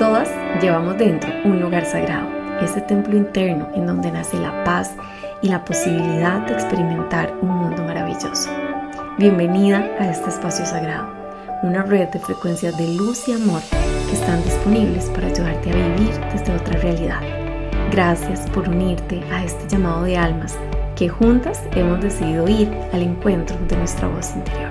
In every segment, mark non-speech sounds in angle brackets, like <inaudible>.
Todas llevamos dentro un lugar sagrado, ese templo interno en donde nace la paz y la posibilidad de experimentar un mundo maravilloso. Bienvenida a este espacio sagrado, una red de frecuencias de luz y amor que están disponibles para ayudarte a vivir desde otra realidad. Gracias por unirte a este llamado de almas que juntas hemos decidido ir al encuentro de nuestra voz interior.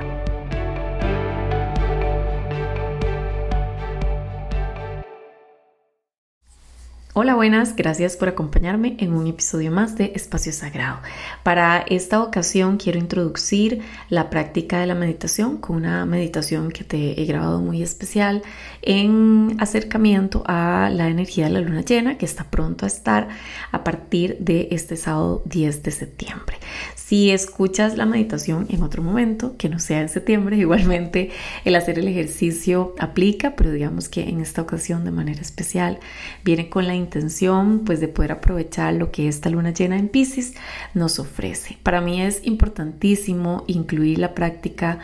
Hola, buenas, gracias por acompañarme en un episodio más de Espacio Sagrado. Para esta ocasión quiero introducir la práctica de la meditación con una meditación que te he grabado muy especial en acercamiento a la energía de la luna llena que está pronto a estar a partir de este sábado 10 de septiembre. Si escuchas la meditación en otro momento, que no sea en septiembre, <laughs> igualmente el hacer el ejercicio aplica, pero digamos que en esta ocasión de manera especial viene con la intención pues de poder aprovechar lo que esta luna llena en Pisces nos ofrece. Para mí es importantísimo incluir la práctica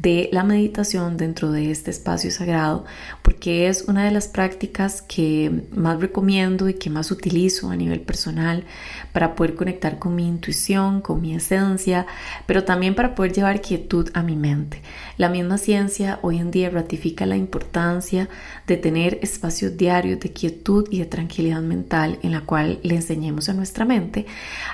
de la meditación dentro de este espacio sagrado porque es una de las prácticas que más recomiendo y que más utilizo a nivel personal para poder conectar con mi intuición, con mi esencia, pero también para poder llevar quietud a mi mente. La misma ciencia hoy en día ratifica la importancia de tener espacios diarios de quietud y de tranquilidad mental en la cual le enseñemos a nuestra mente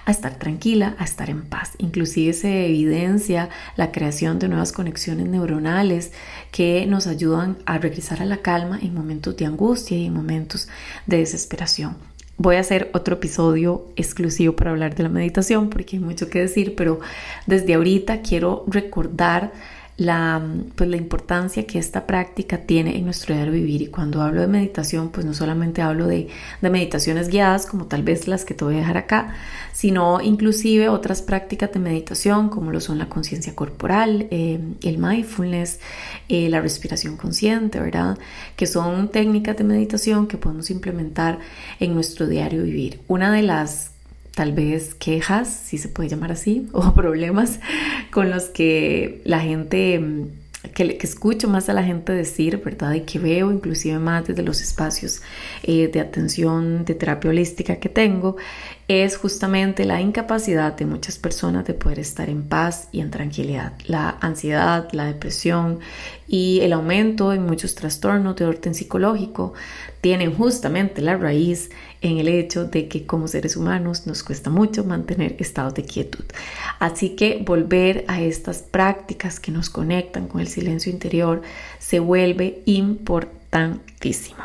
a estar tranquila, a estar en paz. Inclusive se evidencia la creación de nuevas conexiones neuronales que nos ayudan a regresar a la calma en momentos de angustia y en momentos de desesperación. Voy a hacer otro episodio exclusivo para hablar de la meditación porque hay mucho que decir, pero desde ahorita quiero recordar la, pues, la importancia que esta práctica tiene en nuestro diario vivir. Y cuando hablo de meditación, pues no solamente hablo de, de, meditaciones guiadas, como tal vez las que te voy a dejar acá, sino inclusive otras prácticas de meditación, como lo son la conciencia corporal, eh, el mindfulness, eh, la respiración consciente, ¿verdad? Que son técnicas de meditación que podemos implementar en nuestro diario vivir. Una de las tal vez quejas, si se puede llamar así, <laughs> o problemas con los que la gente, mm, que, escucho más a la gente decir, ¿verdad? Y que veo inclusive más desde los espacios eh, de atención, de terapia holística que tengo, es justamente la incapacidad de muchas personas de poder estar en paz y en tranquilidad. La ansiedad, la depresión y el aumento en muchos trastornos de orden psicológico tienen justamente la raíz en el hecho de que como seres humanos nos cuesta mucho mantener estados de quietud. Así que volver a estas prácticas que nos conectan con el silencio interior se vuelve importantísimo.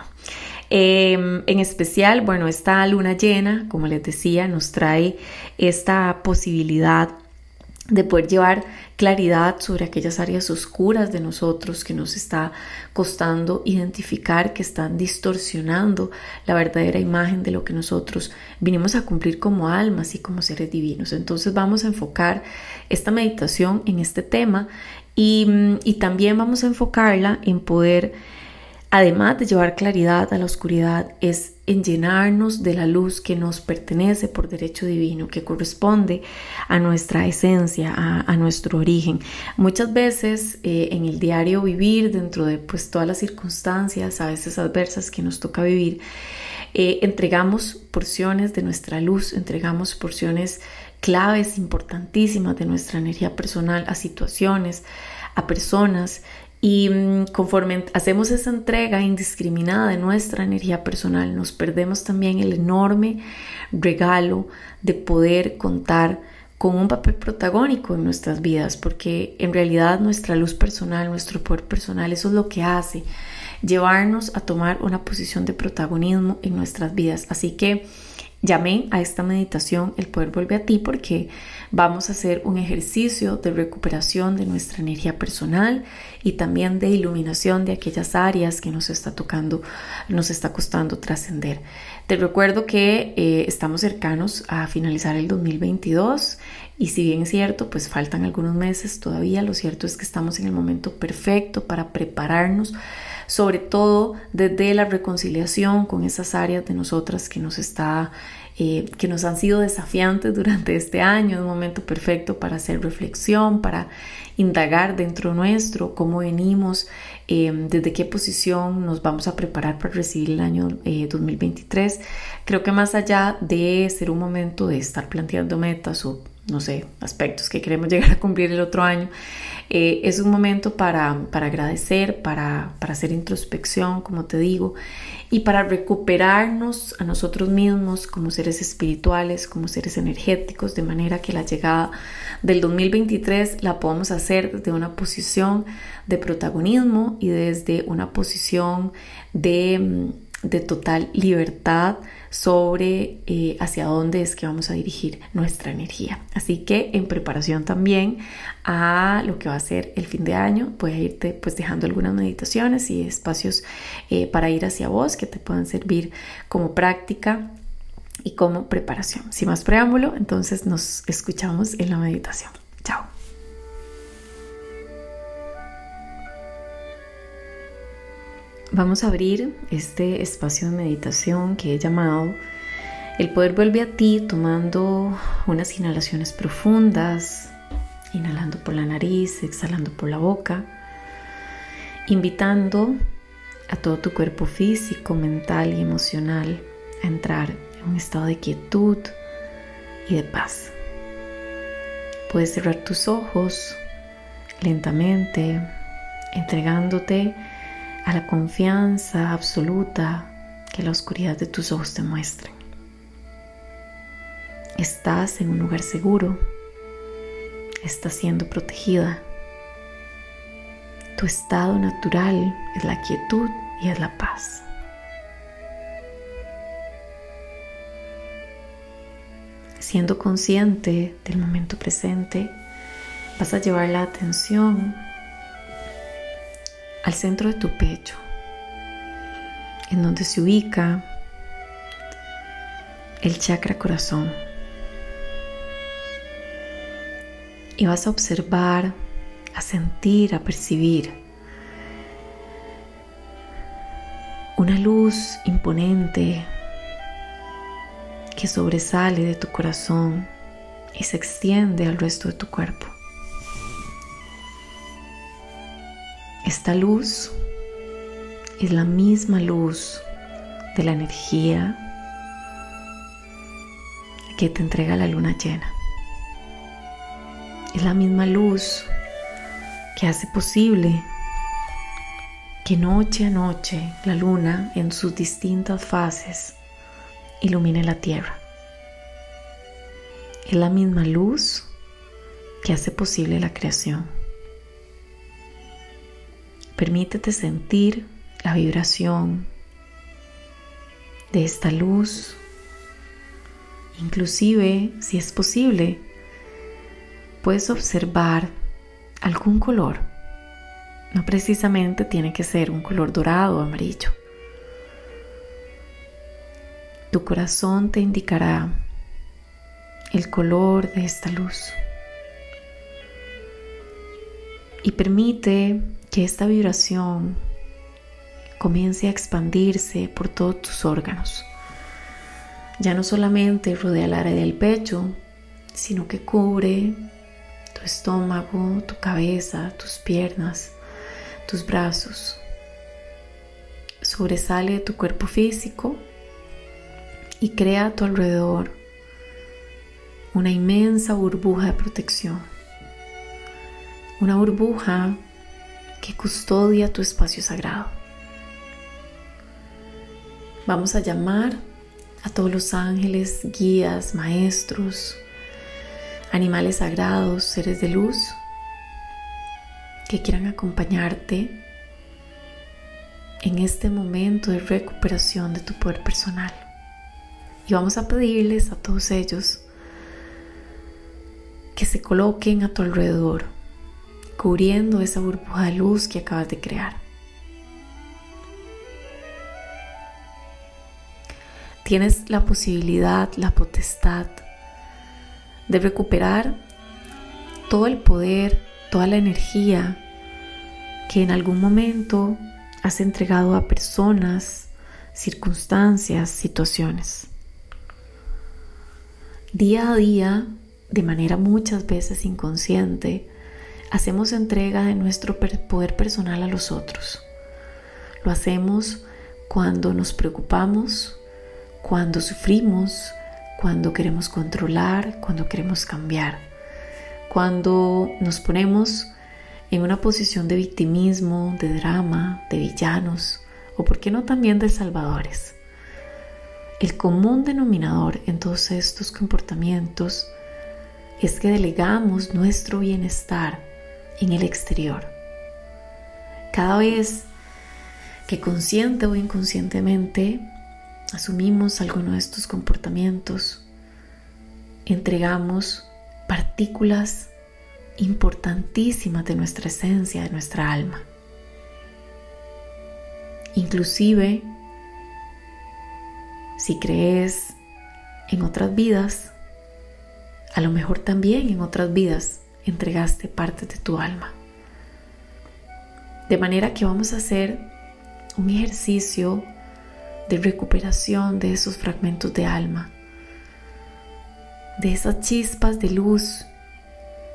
Em, en especial, bueno, esta luna llena, como les decía, nos trae esta posibilidad de poder llevar claridad sobre aquellas áreas oscuras de nosotros que nos está costando identificar, que están distorsionando la verdadera imagen de lo que nosotros vinimos a cumplir como almas y como seres divinos. Entonces vamos a enfocar esta meditación en este tema y, y también vamos a enfocarla en poder además de llevar claridad a la oscuridad, es en llenarnos de la luz que nos pertenece por derecho divino, que corresponde a nuestra esencia, a, nuestro origen. Muchas veces eh, en el diario vivir, dentro de pues, todas las circunstancias, a veces adversas que nos toca vivir, eh, entregamos porciones de nuestra luz, entregamos porciones claves importantísimas de nuestra energía personal a situaciones, a personas y mm, conforme hacemos esa entrega indiscriminada de nuestra energía personal, nos perdemos también el enorme regalo de poder contar con un papel protagónico en nuestras vidas, porque en realidad nuestra luz personal, nuestro poder personal, eso es lo que hace llevarnos a tomar una posición de protagonismo en nuestras vidas. Así que llamé a esta meditación El poder vuelve a ti porque Vamos a hacer un ejercicio de recuperación de nuestra energía personal y también de iluminación de aquellas áreas que nos está tocando, nos está costando trascender. Te recuerdo que eh, estamos cercanos a finalizar el 2022 y si bien es cierto, pues faltan algunos meses todavía, lo cierto es que estamos en el momento perfecto para prepararnos sobre todo desde la reconciliación con esas áreas de nosotras que nos está eh, que nos han sido desafiantes durante este año, un momento perfecto para hacer reflexión, para indagar dentro nuestro cómo venimos, em, desde qué posición nos vamos a preparar para recibir el año 2023. Eh, Creo que más allá de ser un momento de estar planteando metas o no sé, aspectos que queremos <laughs> llegar a cumplir el otro año. Eh, es un momento para, para agradecer, para, para, hacer introspección, como te digo, y para recuperarnos a nosotros mismos como seres espirituales, como seres energéticos, de manera que la llegada del 2023 la podamos hacer desde una posición de protagonismo y desde una posición de, de total libertad sobre eh, hacia dónde es que vamos a dirigir nuestra energía. Así que en preparación también a lo que va a ser el fin de año, voy a irte pues dejando algunas meditaciones y espacios eh, para ir hacia vos que te puedan servir como práctica y como preparación. Sin más preámbulo, entonces nos escuchamos en la meditación. Vamos a abrir este espacio de meditación que he llamado El poder vuelve a ti tomando unas inhalaciones profundas, inhalando por la nariz, exhalando por la boca, invitando a todo tu cuerpo físico, mental y emocional a entrar en un estado de quietud y de paz. Puedes cerrar tus ojos lentamente, entregándote la confianza absoluta que la oscuridad de tus ojos te muestren. Estás en un lugar seguro, estás siendo protegida. Tu estado natural es la quietud y es la paz. Siendo consciente del momento presente, vas a llevar la atención al centro de tu pecho, en donde se ubica el chakra corazón. Y vas a observar, a sentir, a percibir una luz imponente que sobresale de tu corazón y se extiende al resto de tu cuerpo. Esta luz es la misma luz de la energía que te entrega la luna llena. Es la misma luz que hace posible que noche a noche la luna en sus distintas fases ilumine la tierra. Es la misma luz que hace posible la creación. Permítete sentir la vibración de esta luz. Inclusive, si es posible, puedes observar algún color. No precisamente tiene que ser un color dorado o amarillo. Tu corazón te indicará el color de esta luz. Y permite que esta vibración comience a expandirse por todos tus órganos. Ya no solamente rodea el área del pecho, sino que cubre tu estómago, tu cabeza, tus piernas, tus brazos. Sobresale de tu cuerpo físico y crea a tu alrededor una inmensa burbuja de protección. Una burbuja que custodia tu espacio sagrado. Vamos a llamar a todos los ángeles, guías, maestros, animales sagrados, seres de luz que quieran acompañarte en este momento de recuperación de tu poder personal. Y vamos a pedirles a todos ellos que se coloquen a tu alrededor cubriendo esa burbuja de luz que acabas de crear. Tienes la posibilidad, la potestad de recuperar todo el poder, toda la energía que en algún momento has entregado a personas, circunstancias, situaciones. día a día, de manera muchas veces inconsciente, hacemos entrega de nuestro poder personal a los otros. Lo hacemos cuando nos preocupamos, cuando sufrimos, cuando queremos controlar, cuando queremos cambiar, cuando nos ponemos en una posición de victimismo, de drama, de villanos o, por qué no, también de salvadores. El común denominador en todos estos comportamientos es que delegamos nuestro bienestar en el exterior. Cada vez que consciente o inconscientemente asumimos alguno de estos comportamientos, entregamos partículas importantísimas de nuestra esencia, de nuestra alma. Inclusive, si crees en otras vidas, a lo mejor también en otras vidas entregaste parte de tu alma. De manera que vamos a hacer un ejercicio de recuperación de esos fragmentos de alma, de esas chispas de luz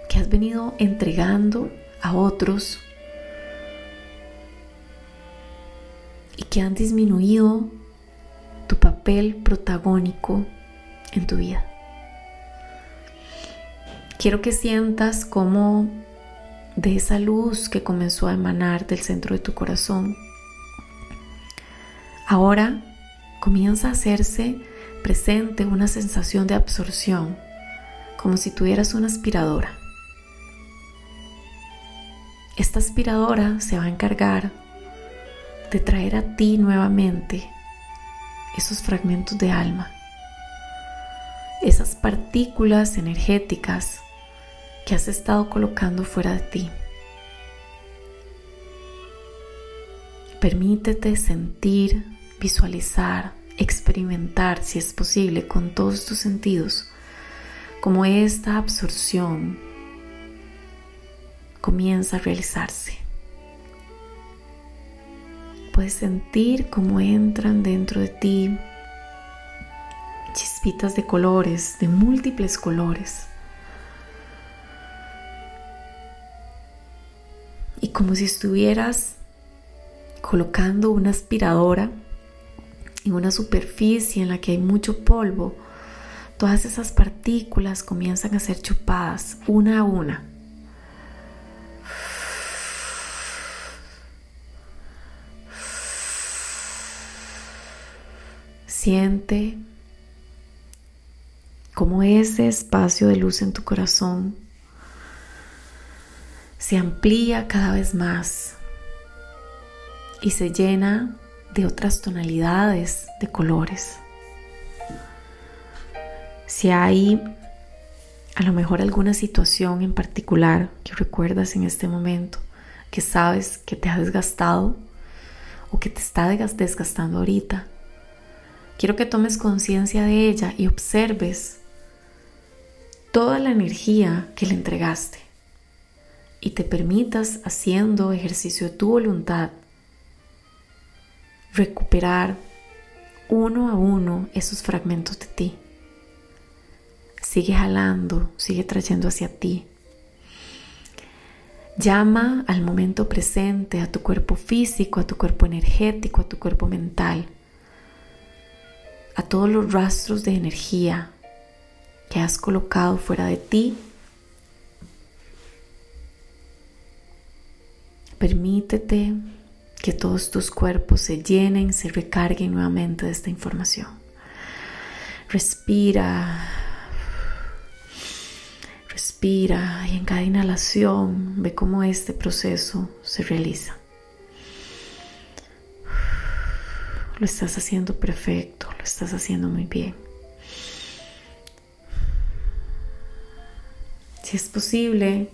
que has venido entregando a otros y que han disminuido tu papel protagónico en tu vida. Quiero que sientas como de esa luz que comenzó a emanar del centro de tu corazón, ahora comienza a hacerse presente una sensación de absorción, como si tuvieras una aspiradora. Esta aspiradora se va a encargar de traer a ti nuevamente esos fragmentos de alma, esas partículas energéticas que has estado colocando fuera de ti. Permítete sentir, visualizar, experimentar, si es posible, con todos tus sentidos, como esta absorción comienza a realizarse. Puedes sentir cómo entran dentro de ti chispitas de colores, de múltiples colores. Como si estuvieras colocando una aspiradora en una superficie en la que hay mucho polvo, todas esas partículas comienzan a ser chupadas una a una. Siente cómo ese espacio de luz en tu corazón se amplía cada vez más y se llena de otras tonalidades de colores. Si hay a lo mejor alguna situación en particular que recuerdas en este momento, que sabes que te ha desgastado o que te está desgastando ahorita, quiero que tomes conciencia de ella y observes toda la energía que le entregaste y te permitas haciendo ejercicio de tu voluntad recuperar uno a uno esos fragmentos de ti. Sigue jalando, sigue trayendo hacia ti. Llama al momento presente, a tu cuerpo físico, a tu cuerpo energético, a tu cuerpo mental, a todos los rastros de energía que has colocado fuera de ti. Permítete que todos tus cuerpos se llenen, se recarguen nuevamente de esta información. Respira, respira y en cada inhalación ve cómo este proceso se realiza. Lo estás haciendo perfecto, lo estás haciendo muy bien. Si es posible,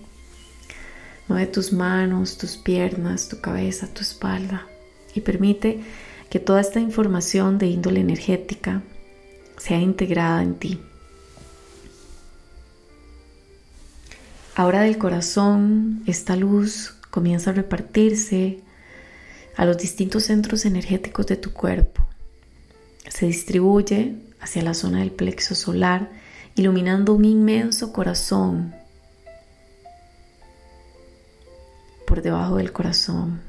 Mueve tus manos, tus piernas, tu cabeza, tu espalda y permite que toda esta información de índole energética sea integrada en ti. Ahora del corazón, esta luz comienza a repartirse a los distintos centros energéticos de tu cuerpo. Se distribuye hacia la zona del plexo solar iluminando un inmenso corazón por debajo del corazón.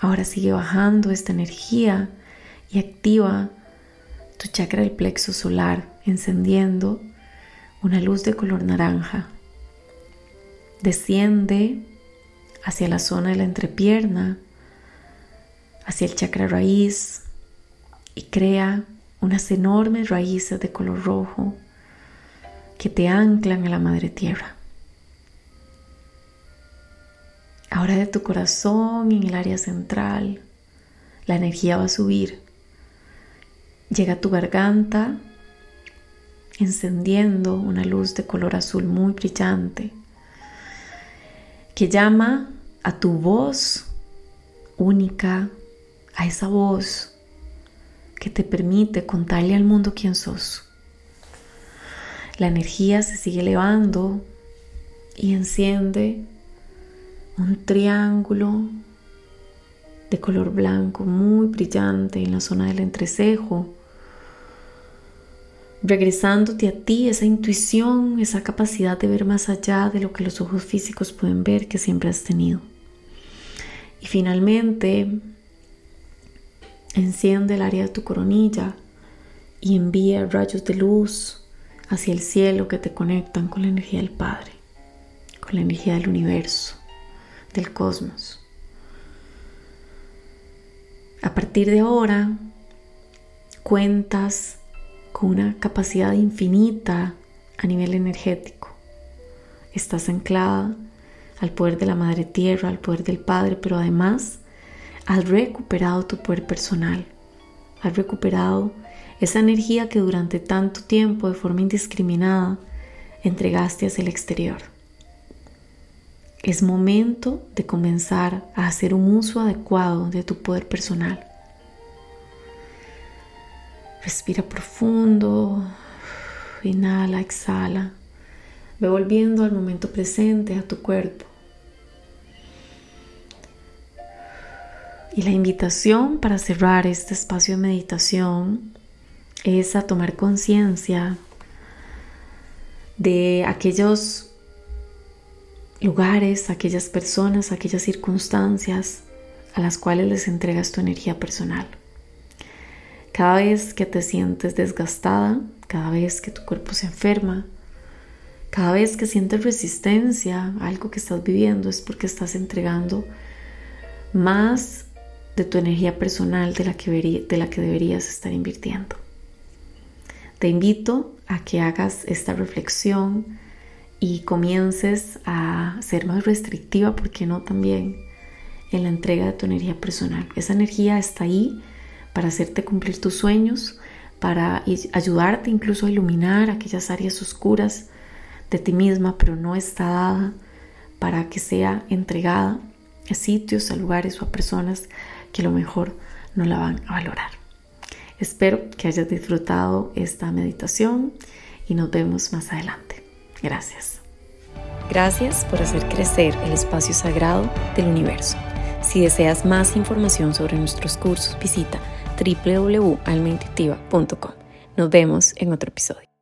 Ahora sigue bajando esta energía y activa tu chakra del plexo solar, encendiendo una luz de color naranja. Desciende hacia la zona de la entrepierna, hacia el chakra raíz y crea unas enormes raíces de color rojo que te anclan a la madre tierra. Ahora de tu corazón en el área central, la energía va a subir. Llega a tu garganta encendiendo una luz de color azul muy brillante que llama a tu voz única, a esa voz que te permite contarle al mundo quién sos. La energía se sigue elevando y enciende un triángulo de color blanco muy brillante en la zona del entrecejo, regresándote a ti esa intuición, esa capacidad de ver más allá de lo que los ojos físicos pueden ver que siempre has tenido. Y finalmente, enciende el área de tu coronilla y envía rayos de luz hacia el cielo que te conectan con la energía del Padre, con la energía del universo del cosmos. A partir de ahora, cuentas con una capacidad infinita a nivel energético. Estás anclada al poder de la Madre Tierra, al poder del Padre, pero además has recuperado tu poder personal. Has recuperado esa energía que durante tanto tiempo de forma indiscriminada entregaste hacia el exterior. Es momento de comenzar a hacer un uso adecuado de tu poder personal. Respira profundo, inhala, exhala. Ve volviendo al momento presente, a tu cuerpo. Y la invitación para cerrar este espacio de meditación es a tomar conciencia de aquellos lugares, aquellas personas, aquellas circunstancias a las cuales les entregas tu energía personal. Cada vez que te sientes desgastada, cada vez que tu cuerpo se enferma, cada vez que sientes resistencia a algo que estás viviendo es porque estás entregando más de tu energía personal de la que, de la que deberías estar invirtiendo. Te invito a que hagas esta reflexión y comiences a ser más restrictiva, porque no también en la entrega de tu energía personal. Esa energía está ahí para hacerte cumplir tus sueños, para ayudarte incluso a iluminar aquellas áreas oscuras de ti misma, pero no está dada para que sea entregada a sitios, a lugares o a personas que a lo mejor no la van a valorar. Espero que hayas disfrutado esta meditación y nos vemos más adelante. Gracias. Gracias por hacer crecer el espacio sagrado del universo. Si deseas más información sobre nuestros cursos, visita www.almaintuitiva.com. Nos vemos en otro episodio.